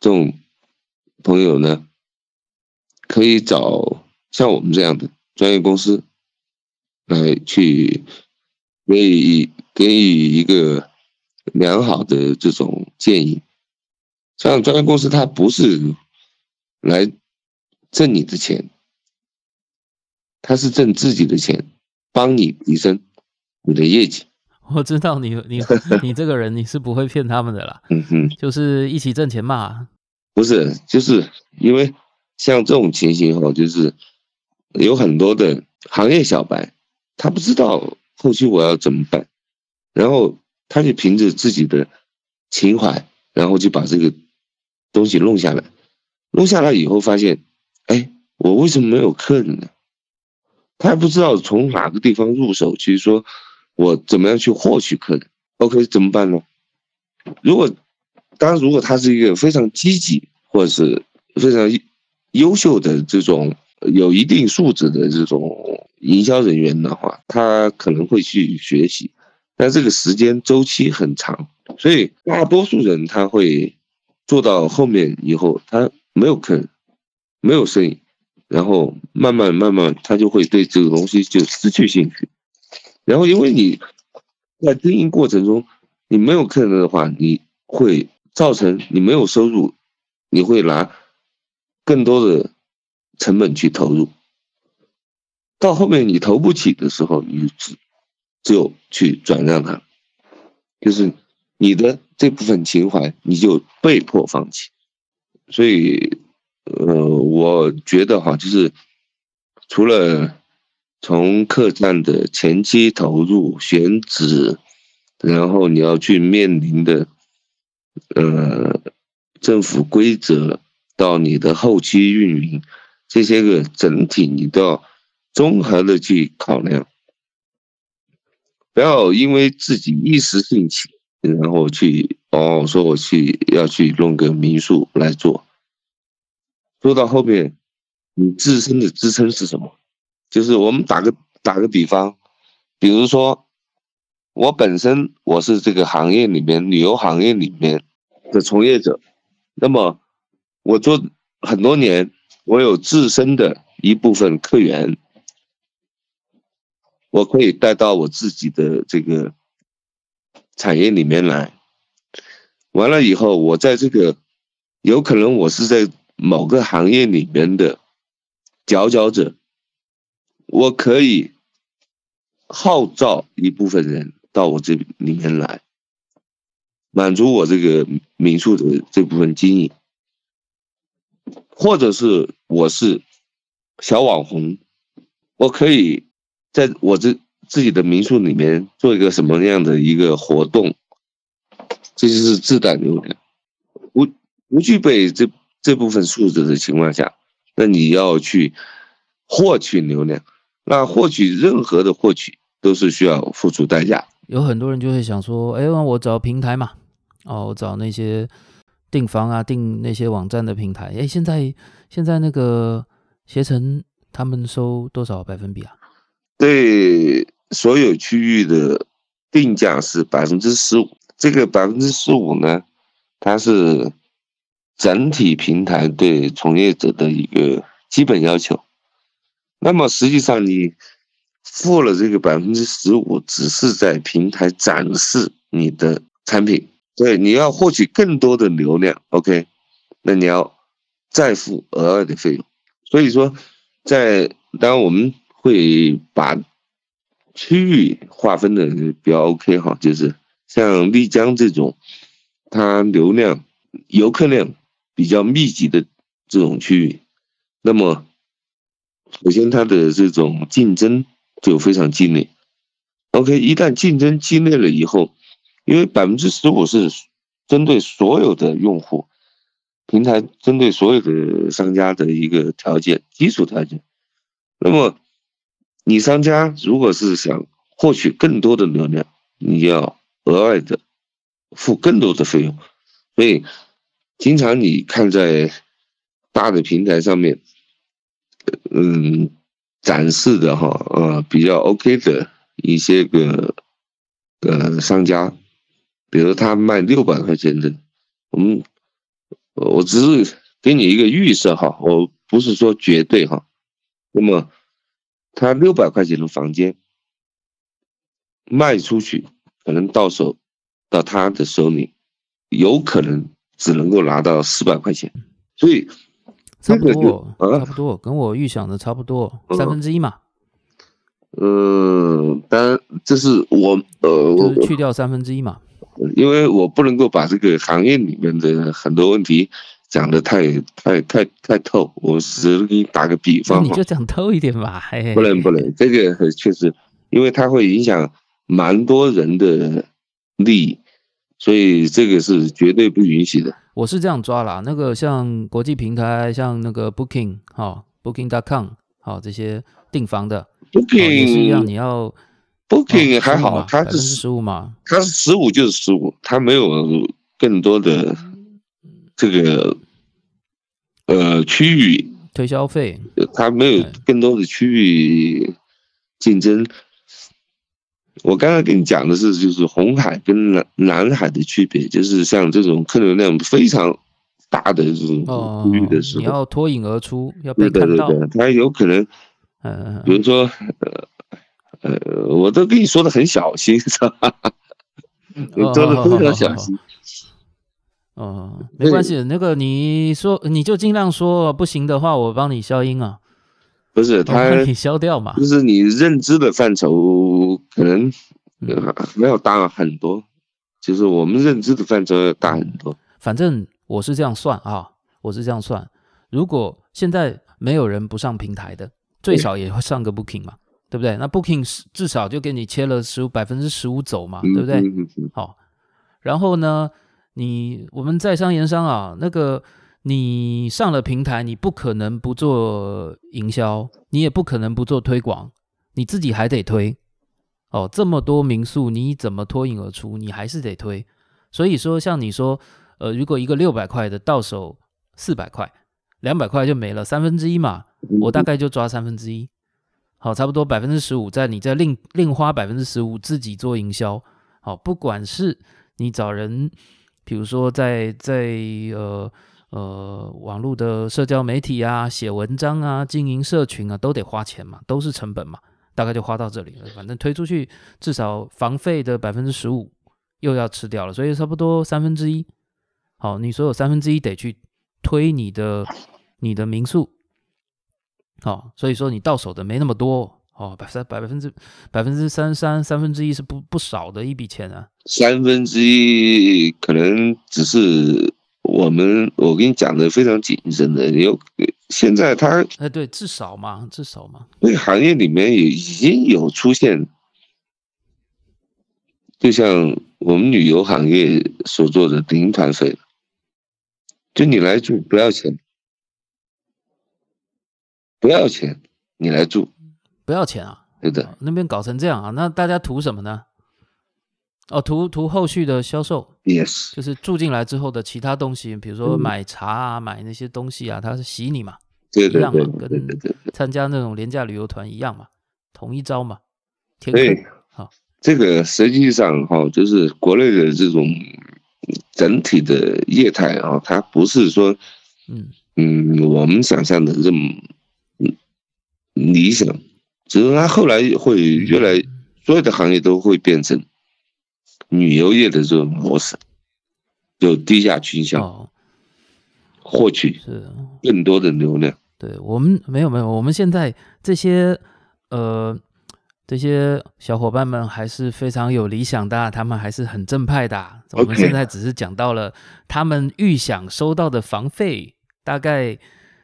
这种朋友呢，可以找像我们这样的专业公司来去给予给予一个良好的这种建议。像专业公司，它不是来挣你的钱，它是挣自己的钱，帮你提升你的业绩。我知道你你 你这个人你是不会骗他们的啦，嗯哼，就是一起挣钱嘛。不是，就是因为像这种情形哈，就是有很多的行业小白，他不知道后期我要怎么办，然后他就凭着自己的情怀，然后就把这个东西弄下来，弄下来以后发现，哎，我为什么没有客人呢？他还不知道从哪个地方入手，其实说。我怎么样去获取客人？OK，怎么办呢？如果当然，如果他是一个非常积极或者是非常优秀的这种有一定素质的这种营销人员的话，他可能会去学习，但这个时间周期很长，所以大多数人他会做到后面以后，他没有客人，没有生意，然后慢慢慢慢，他就会对这个东西就失去兴趣。然后，因为你在经营过程中，你没有客人的话，你会造成你没有收入，你会拿更多的成本去投入，到后面你投不起的时候，你只就去转让它，就是你的这部分情怀，你就被迫放弃。所以，呃，我觉得哈，就是除了。从客栈的前期投入、选址，然后你要去面临的，呃，政府规则，到你的后期运营，这些个整体你都要综合的去考量，不要因为自己一时兴起，然后去哦说我去要去弄个民宿来做，做到后面，你自身的支撑是什么？就是我们打个打个比方，比如说我本身我是这个行业里面旅游行业里面的从业者，那么我做很多年，我有自身的一部分客源，我可以带到我自己的这个产业里面来。完了以后，我在这个有可能我是在某个行业里面的佼佼者，我可以号召一部分人到我这里面来，满足我这个民宿的这部分经营，或者是我是小网红，我可以在我这自己的民宿里面做一个什么样的一个活动。这就是自带流量，不不具备这这部分素质的情况下，那你要去获取流量，那获取任何的获取都是需要付出代价。有很多人就会想说，哎，我找平台嘛，哦，我找那些订房啊、订那些网站的平台，哎，现在现在那个携程他们收多少百分比啊？对，所有区域的定价是百分之十五。这个百分之十五呢，它是整体平台对从业者的一个基本要求。那么实际上你付了这个百分之十五，只是在平台展示你的产品。对，你要获取更多的流量，OK，那你要再付额外的费用。所以说，在当然我们会把区域划分的比较 OK 哈，就是。像丽江这种，它流量、游客量比较密集的这种区域，那么首先它的这种竞争就非常激烈。OK，一旦竞争激烈了以后，因为百分之十五是针对所有的用户，平台针对所有的商家的一个条件，基础条件。那么你商家如果是想获取更多的流量，你要。额外的付更多的费用，所以经常你看在大的平台上面，嗯，展示的哈，呃，比较 OK 的一些个呃商家，比如他卖六百块钱的，我们我只是给你一个预设哈，我不是说绝对哈，那么他六百块钱的房间卖出去。可能到手到他的手里，有可能只能够拿到四百块钱，所以差不多，啊差不多跟我预想的差不多，三分之一嘛。嗯，当然这是我呃，我去掉三分之一嘛，因为我不能够把这个行业里面的很多问题讲的太太太太透，我只是给你打个比方，你就讲透一点吧。不能不能，这个确实，因为它会影响。蛮多人的利益，所以这个是绝对不允许的。我是这样抓啦，那个像国际平台，像那个 Booking 哈，Booking.com 好这些订房的 Booking 也是一样，你要 Booking 还好，它是十五嘛，它是十五就是十五，它没有更多的这个呃区域推销费，它没有更多的区域竞争。我刚刚跟你讲的是，就是红海跟南南海的区别，就是像这种客流量非常大的这种区域的时候，哦、你要脱颖而出，要被看到。对对对，它有可能，嗯，比如说，呃呃，我都跟你说的很小心，是吧？我做的非常小心。哦，哦，没关系，那个你说你就尽量说，不行的话我帮你消音啊。不是他，你消掉嘛？就是你认知的范畴可能没有大很多，就是我们认知的范畴要大很多。反正我是这样算啊，我是这样算。如果现在没有人不上平台的，最少也会上个 Booking 嘛，对不对？那 Booking 至少就给你切了十五百分之十五走嘛，对不对？好，然后呢，你我们在商言商啊，那个。你上了平台，你不可能不做营销，你也不可能不做推广，你自己还得推。哦，这么多民宿，你怎么脱颖而出？你还是得推。所以说，像你说，呃，如果一个六百块的到手四百块，两百块就没了，三分之一嘛，我大概就抓三分之一。好，差不多百分之十五，在你再另另花百分之十五自己做营销。好，不管是你找人，比如说在在呃。呃，网络的社交媒体啊，写文章啊，经营社群啊，都得花钱嘛，都是成本嘛。大概就花到这里了。反正推出去至少房费的百分之十五又要吃掉了，所以差不多三分之一。好，你所有三分之一得去推你的你的民宿。好，所以说你到手的没那么多哦，百三百分之百分之三三三分之一是不不少的一笔钱啊。三分之一可能只是我们我跟你讲的非常谨慎的，有现在他哎对，至少嘛，至少嘛，那个行业里面也已经有出现，就像我们旅游行业所做的零团费，就你来住不要钱。不要钱，你来住，不要钱啊？对的，哦，那边搞成这样啊？那大家图什么呢？哦，图图后续的销售，yes，就是住进来之后的其他东西，比如说买茶啊，嗯、买那些东西啊，它是洗你嘛，对对对，跟参加那种廉价旅游团一样嘛，同一招嘛。所以，好，哦，这个实际上哈，就是国内的这种整体的业态啊，它不是说，嗯嗯，我们想象的这么。理想，只是它后来会越来，所有的行业都会变成旅游业的这种模式，就低价倾销，获取是更多的流量。对我们没有没有，我们现在这些呃这些小伙伴们还是非常有理想的，他们还是很正派的。我们现在只是讲到了他们预想收到的房费，大概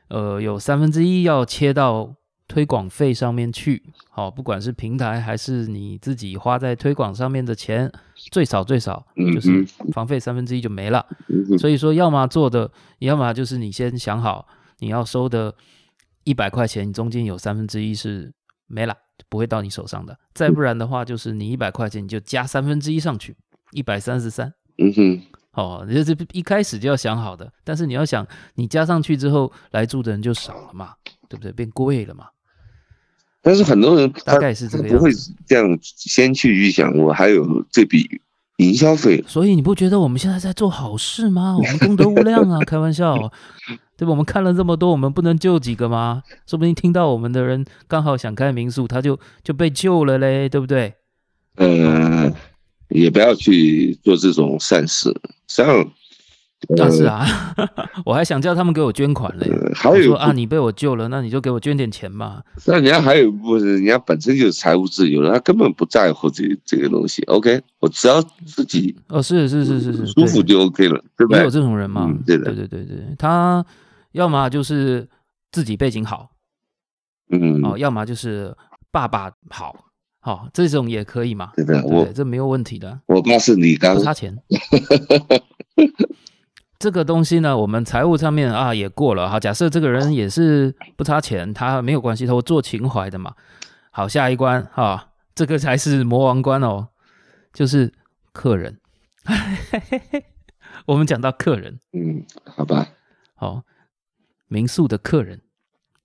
呃有三分之一要切到。推广费上面去，好，不管是平台还是你自己花在推广上面的钱，最少最少就是房费三分之一就没了。所以说，要么做的，要么就是你先想好你要收的一百块钱，中间有三分之一是没了，不会到你手上的。再不然的话，就是你一百块钱你就加三分之一上去，一百三十三。嗯哼，哦，这是一开始就要想好的。但是你要想，你加上去之后来住的人就少了嘛，对不对？变贵了嘛。但是很多人大概是这个样子，不会这样先去预想，我还有这笔营销费。所以你不觉得我们现在在做好事吗？我们功德无量啊！开玩笑，对吧？我们看了这么多，我们不能救几个吗？说不定听到我们的人刚好想开民宿，他就就被救了嘞，对不对？嗯，也不要去做这种善事，像。那是啊，我还想叫他们给我捐款嘞。还有说啊，你被我救了，那你就给我捐点钱嘛。那人家还有一部分，人家本身就是财务自由了，他根本不在乎这这个东西。OK，我只要自己哦，是是是是是，舒服就 OK 了，对不对？也有这种人嘛？嗯、对的，对对对对，他要么就是自己背景好，嗯，哦，要么就是爸爸好，好、哦、这种也可以嘛？对的，对我这没有问题的。我爸是你刚不差钱。这个东西呢，我们财务上面啊也过了哈。假设这个人也是不差钱，他没有关系，他会做情怀的嘛。好，下一关哈，这个才是魔王关哦，就是客人。我们讲到客人，嗯，好吧，好，民宿的客人，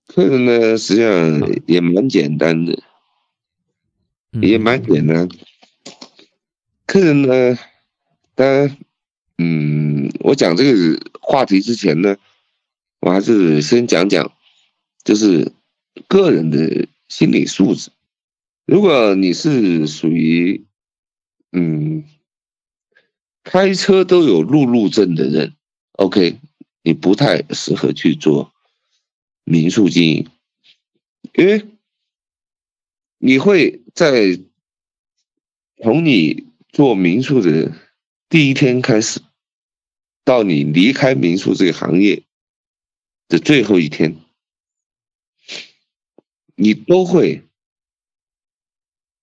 客人呢实际上也蛮简单的，也蛮简单。客人呢，当然。嗯，我讲这个话题之前呢，我还是先讲讲，就是个人的心理素质。如果你是属于嗯开车都有路怒症的人，OK，你不太适合去做民宿经营，因为你会在从你做民宿的人第一天开始。到你离开民宿这个行业的最后一天，你都会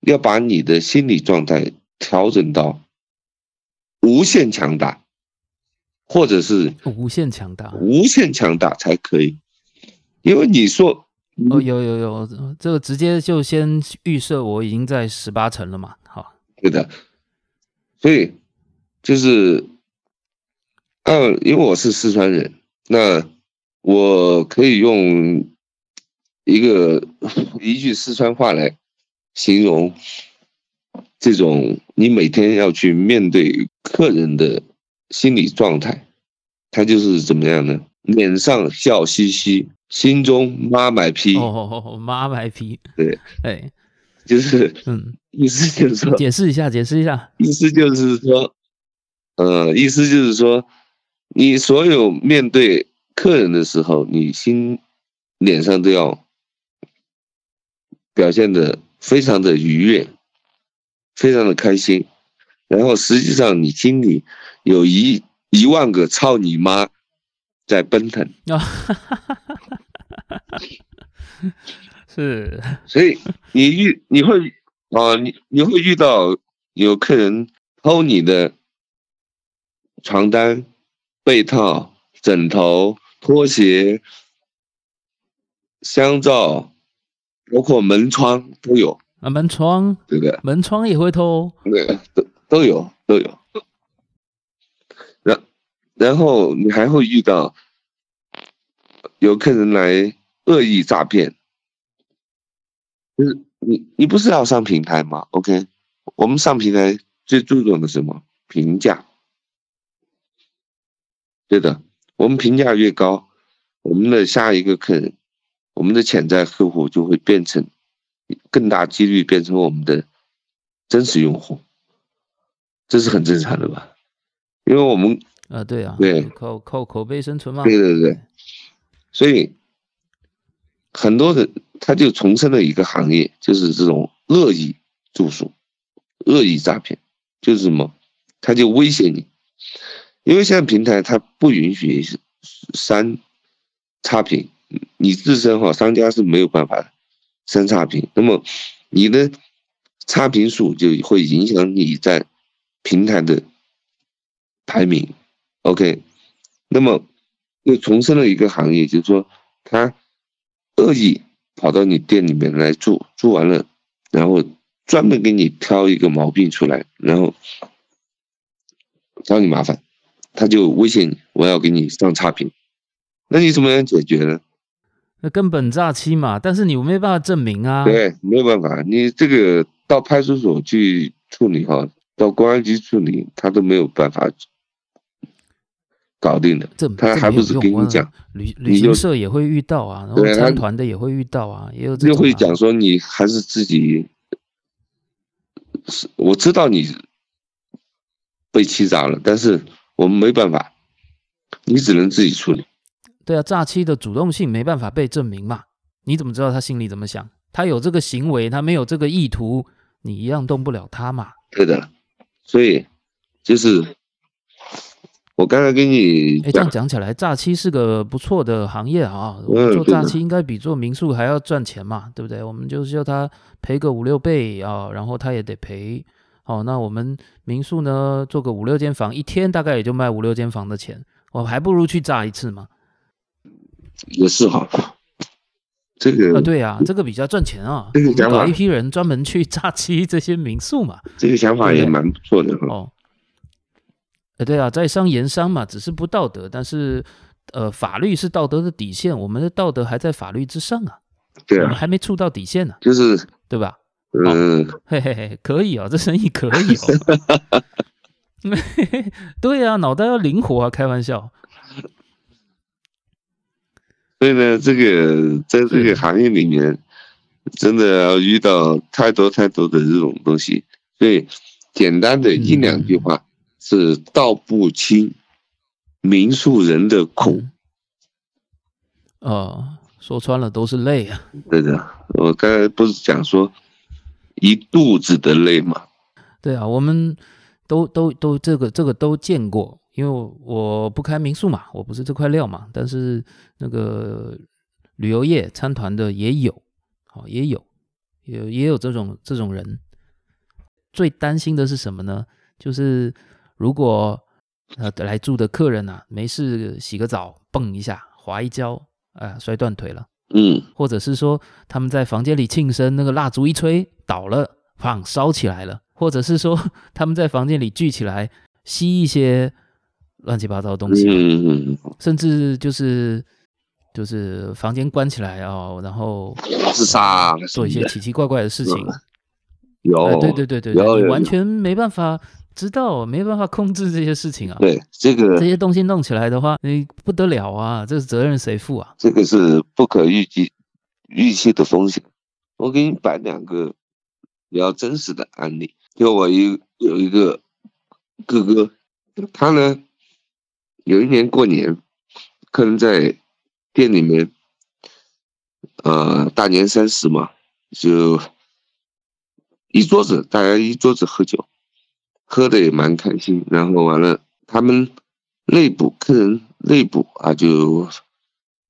要把你的心理状态调整到无限强大，或者是无限强大，无限强大才可以。因为你说哦，有有有，这个直接就先预设我已经在十八层了嘛，好，对的，所以就是。嗯，因为我是四川人，那我可以用一个一句四川话来形容这种你每天要去面对客人的心理状态，他就是怎么样呢？脸上笑嘻嘻，心中妈卖批。哦，妈卖批。对，哎，就是嗯，意思就是说，解释一下，解释一下，意思就是说，呃，意思就是说，你所有面对客人的时候，你心脸上都要表现的非常的愉悦，非常的开心，然后实际上你心里有一一万个操你妈在奔腾 是，所以你遇你会啊，你你会遇到有客人偷你的床单、被套、枕头、拖鞋、香皂，包括门窗都有。啊，门窗，对不对？门窗也会偷，对，都都有都有。然然后你还会遇到有客人来恶意诈骗，就是你你不是要上平台吗？OK，我们上平台最注重的是什么？评价。对的，我们评价越高，我们的下一个客人，我们的潜在客户就会变成。更大几率变成我们的真实用户，这是很正常的吧？因为我们啊，对啊，对，靠靠口碑生存嘛。对对对，所以很多人他就重生了一个行业，就是这种恶意住宿、恶意诈骗，就是什么？他就威胁你，因为现在平台它不允许删差评，你自身哈商家是没有办法。删差评，那么你的差评数就会影响你在平台的排名。OK，那么又重生了一个行业，就是说他恶意跑到你店里面来住，住完了，然后专门给你挑一个毛病出来，然后找你麻烦，他就威胁你，我要给你上差评，那你怎么样解决呢？那根本诈欺嘛，但是你没办法证明啊。对，没有办法，你这个到派出所去处理哈，到公安局处理，他都没有办法搞定的。这他还不是跟你讲，旅旅行社也会遇到啊，然后参团的也会遇到啊，也有这种、啊。就会讲说你还是自己，是我知道你被欺诈了，但是我们没办法，你只能自己处理。对啊，诈欺的主动性没办法被证明嘛？你怎么知道他心里怎么想？他有这个行为，他没有这个意图，你一样动不了他嘛？对的，所以就是我刚才跟你，哎，这样讲起来，诈欺是个不错的行业啊。我们做诈欺应该比做民宿还要赚钱嘛？对不对？我们就是叫他赔个五六倍啊，然后他也得赔。好，那我们民宿呢，做个五六间房，一天大概也就卖五六间房的钱，我还不如去炸一次嘛。也是哈，这个啊，对啊，这个比较赚钱啊。这个想法，搞一批人专门去炸鸡这些民宿嘛。这个想法也蛮不错的哦。呃，对啊，在商言商嘛，只是不道德，但是呃，法律是道德的底线，我们的道德还在法律之上啊。对啊，我们还没触到底线呢，就是对吧？嗯，嘿嘿嘿，可以啊，这生意可以哦。对啊，脑袋要灵活啊，开玩笑。所以呢，这个在这个行业里面，真的要遇到太多太多的这种东西。所以，简单的一两句话是道不清民宿人的苦。哦，说穿了都是泪啊。对的，我刚才不是讲说一肚子的泪吗？对啊，我们都都都这个这个都见过。因为我不开民宿嘛，我不是这块料嘛，但是那个旅游业参团的也有，好也有，也也有这种这种人。最担心的是什么呢？就是如果呃来住的客人啊，没事洗个澡，蹦一下滑一跤，啊、摔断腿了，嗯，或者是说他们在房间里庆生，那个蜡烛一吹倒了，砰烧起来了，或者是说他们在房间里聚起来吸一些。乱七八糟的东西，嗯嗯，甚至就是就是房间关起来哦，然后自杀，做一些奇奇怪怪的事情。有，哎，对对对对，你完全没办法知道，没办法控制这些事情啊。对，这个这些东西弄起来的话，你不得了啊！这个责任谁负啊？这个是不可预计预期的风险。我给你摆两个比较真实的案例。就我一有一个哥哥，他呢有一年过年，客人在店里面，呃，大年三十嘛，就一桌子，大家一桌子喝酒，喝的也蛮开心。然后完了，他们内部客人内部啊，就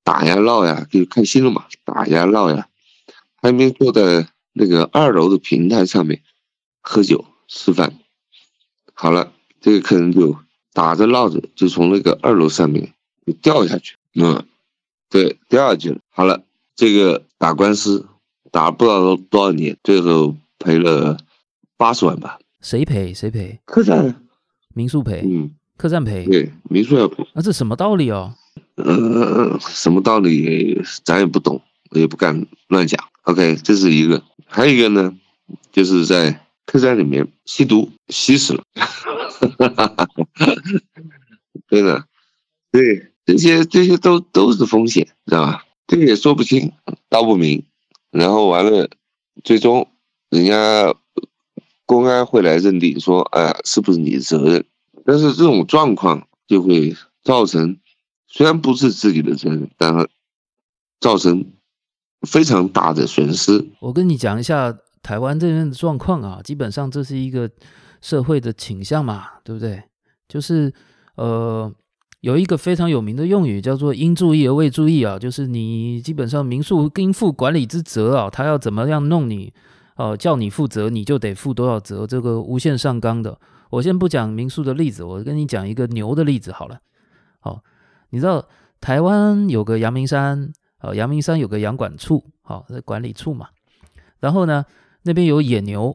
打呀闹呀，就开心了嘛，打呀闹呀。他们坐在那个二楼的平台上面喝酒吃饭，好了，这个客人就打着闹着就从那个二楼上面就掉下去，嗯，对，掉下去了。好了，这个打官司打不知道多少年，最后赔了八十万吧。谁赔？谁赔？客栈，民宿赔。嗯，客栈赔。对，民宿要赔。那这什么道理哦？嗯，什么道理？咱也不懂，我也不敢乱讲。OK，这是一个，还有一个呢，就是在客栈里面吸毒吸死了，对的，对，这些这些都都是风险，知道吧？这个也说不清道不明，然后完了，最终人家公安会来认定说，哎，是不是你的责任？但是这种状况就会造成，虽然不是自己的责任，但是造成。非常大的损失。我跟你讲一下台湾这边的状况啊，基本上这是一个社会的倾向嘛，对不对？就是呃，有一个非常有名的用语叫做“应注意而未注意”啊，就是你基本上民宿应负管理之责啊，他要怎么样弄你，呃，叫你负责，你就得负多少责，这个无限上纲的。我先不讲民宿的例子，我跟你讲一个牛的例子好了。好，你知道台湾有个阳明山。呃，阳明山有个阳管处，好，在管理处嘛。然后呢，那边有野牛，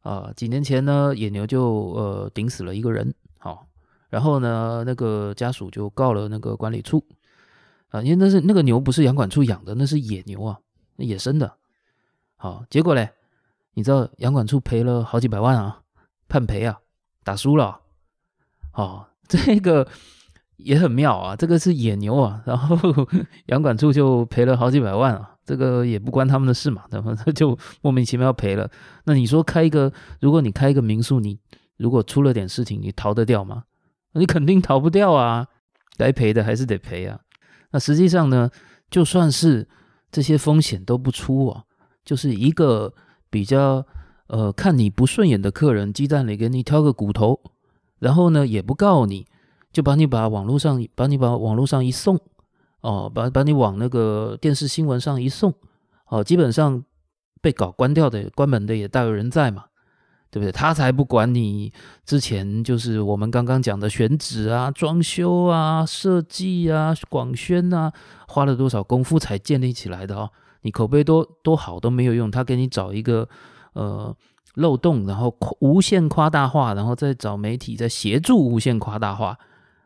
啊，几年前呢，野牛就呃顶死了一个人，好，然后呢，那个家属就告了那个管理处，啊，因为那是那个牛不是阳管处养的，那是野牛啊，那野生的，好，结果嘞，你知道阳管处赔了好几百万啊，判赔啊，打输了，哦，这个。也很妙啊，这个是野牛啊，然后阳管处就赔了好几百万啊，这个也不关他们的事嘛，然后他就莫名其妙赔了。那你说开一个，如果你开一个民宿，你如果出了点事情，你逃得掉吗？你肯定逃不掉啊，该赔的还是得赔啊。那实际上呢，就算是这些风险都不出啊，就是一个比较呃看你不顺眼的客人，鸡蛋里给你挑个骨头，然后呢也不告你。就把你把网络上把你把网络上一送，哦，把把你往那个电视新闻上一送，哦，基本上被搞关掉的、关门的也大有人在嘛，对不对？他才不管你之前就是我们刚刚讲的选址啊、装修啊、设计啊、广宣啊，花了多少功夫才建立起来的哦。你口碑多多好都没有用，他给你找一个呃漏洞，然后无限夸大化，然后再找媒体再协助无限夸大化。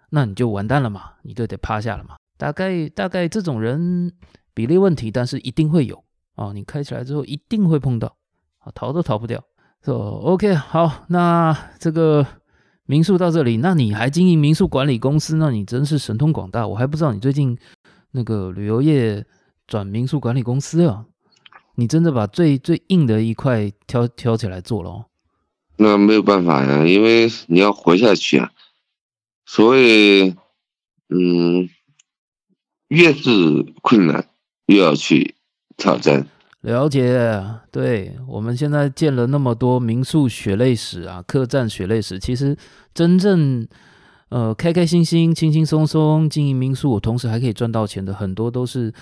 那你就完蛋了嘛，你就得趴下了嘛。大概大概这种人比例问题，但是一定会有啊。你开起来之后一定会碰到啊，逃都逃不掉。说、so, OK 好，那这个民宿到这里，那你还经营民宿管理公司，那你真是神通广大。我还不知道你最近那个旅游业转民宿管理公司啊，你真的把最最硬的一块挑挑起来做了哦。那没有办法呀，因为你要活下去啊。所以，嗯，越是困难，越要去挑战。了解，对，我们现在建了那么多民宿血泪史啊，客栈血泪史，其实真正呃开开心心、轻轻松松经营民宿，同时还可以赚到钱的，很多都是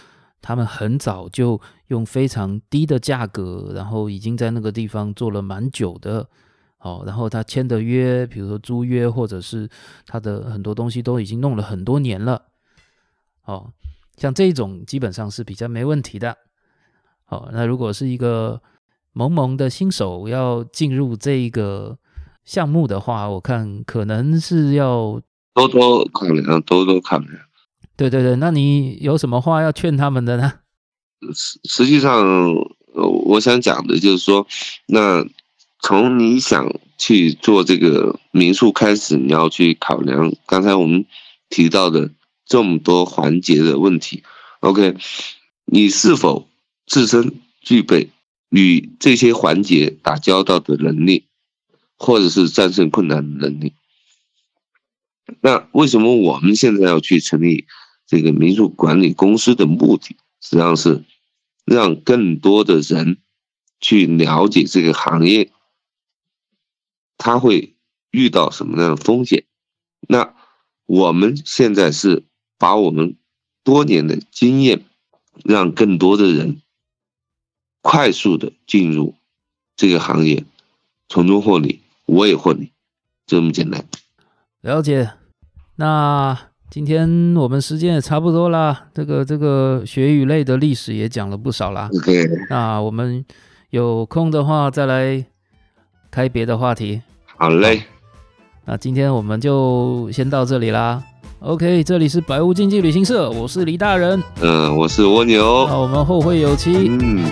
他们很早就用非常低的价格，然后已经在那个地方做了蛮久的。好，然后他签的约，比如说租约，或者是他的很多东西都已经弄了很多年了。哦，像这种基本上是比较没问题的。好，那如果是一个萌萌的新手要进入这一个项目的话，我看可能是要多多考量，多多考量。对对对，那你有什么话要劝他们的呢？实实际上，我想讲的就是说，那。从你想去做这个民宿开始，你要去考量刚才我们提到的这么多环节的问题。OK，你是否自身具备与这些环节打交道的能力，或者是战胜困难的能力。那为什么我们现在要去成立这个民宿管理公司的目的，实际上是让更多的人去了解这个行业，他会遇到什么样的风险？那我们现在是把我们多年的经验，让更多的人快速的进入这个行业，从中获利，我也获利，就这么简单。了解。那今天我们时间也差不多啦，这个这个学语类的历史也讲了不少啦。OK，那我们有空的话再来开别的话题。好嘞。那今天我们就先到这里啦。OK，这里是百无禁忌旅行社，我是李大人。嗯，我是蜗牛。那我们后会有期。嗯。